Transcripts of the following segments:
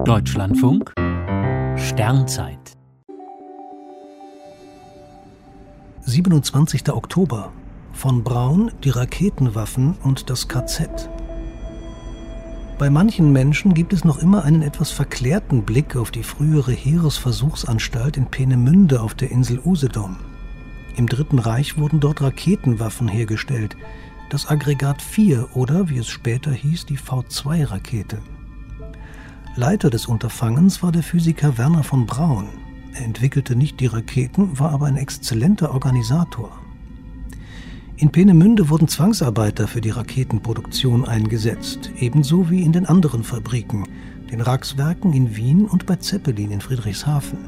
Deutschlandfunk Sternzeit 27. Oktober von Braun die Raketenwaffen und das KZ. Bei manchen Menschen gibt es noch immer einen etwas verklärten Blick auf die frühere Heeresversuchsanstalt in Peenemünde auf der Insel Usedom. Im Dritten Reich wurden dort Raketenwaffen hergestellt, das Aggregat 4 oder, wie es später hieß, die V2-Rakete. Leiter des Unterfangens war der Physiker Werner von Braun. Er entwickelte nicht die Raketen, war aber ein exzellenter Organisator. In Peenemünde wurden Zwangsarbeiter für die Raketenproduktion eingesetzt, ebenso wie in den anderen Fabriken, den Ragswerken in Wien und bei Zeppelin in Friedrichshafen.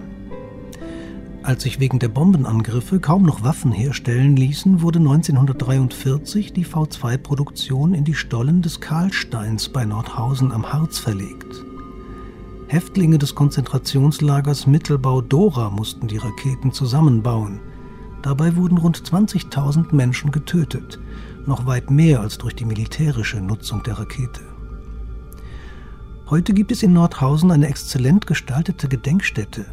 Als sich wegen der Bombenangriffe kaum noch Waffen herstellen ließen, wurde 1943 die V2-Produktion in die Stollen des Karlsteins bei Nordhausen am Harz verlegt. Häftlinge des Konzentrationslagers Mittelbau-Dora mussten die Raketen zusammenbauen. Dabei wurden rund 20.000 Menschen getötet, noch weit mehr als durch die militärische Nutzung der Rakete. Heute gibt es in Nordhausen eine exzellent gestaltete Gedenkstätte.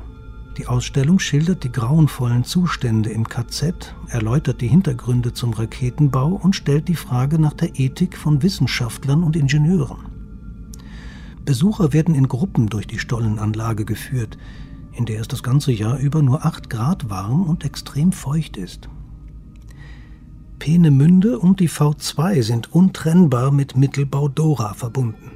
Die Ausstellung schildert die grauenvollen Zustände im KZ, erläutert die Hintergründe zum Raketenbau und stellt die Frage nach der Ethik von Wissenschaftlern und Ingenieuren. Besucher werden in Gruppen durch die Stollenanlage geführt, in der es das ganze Jahr über nur 8 Grad warm und extrem feucht ist. Peenemünde und die V2 sind untrennbar mit Mittelbau Dora verbunden.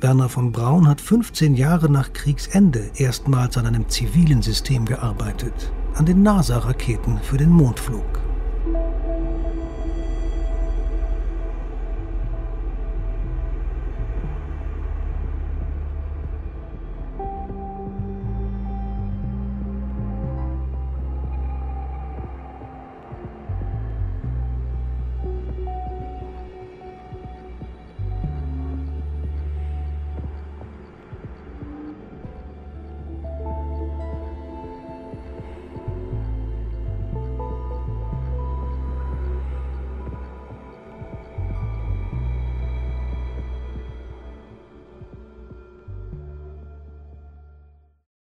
Werner von Braun hat 15 Jahre nach Kriegsende erstmals an einem zivilen System gearbeitet, an den NASA-Raketen für den Mondflug.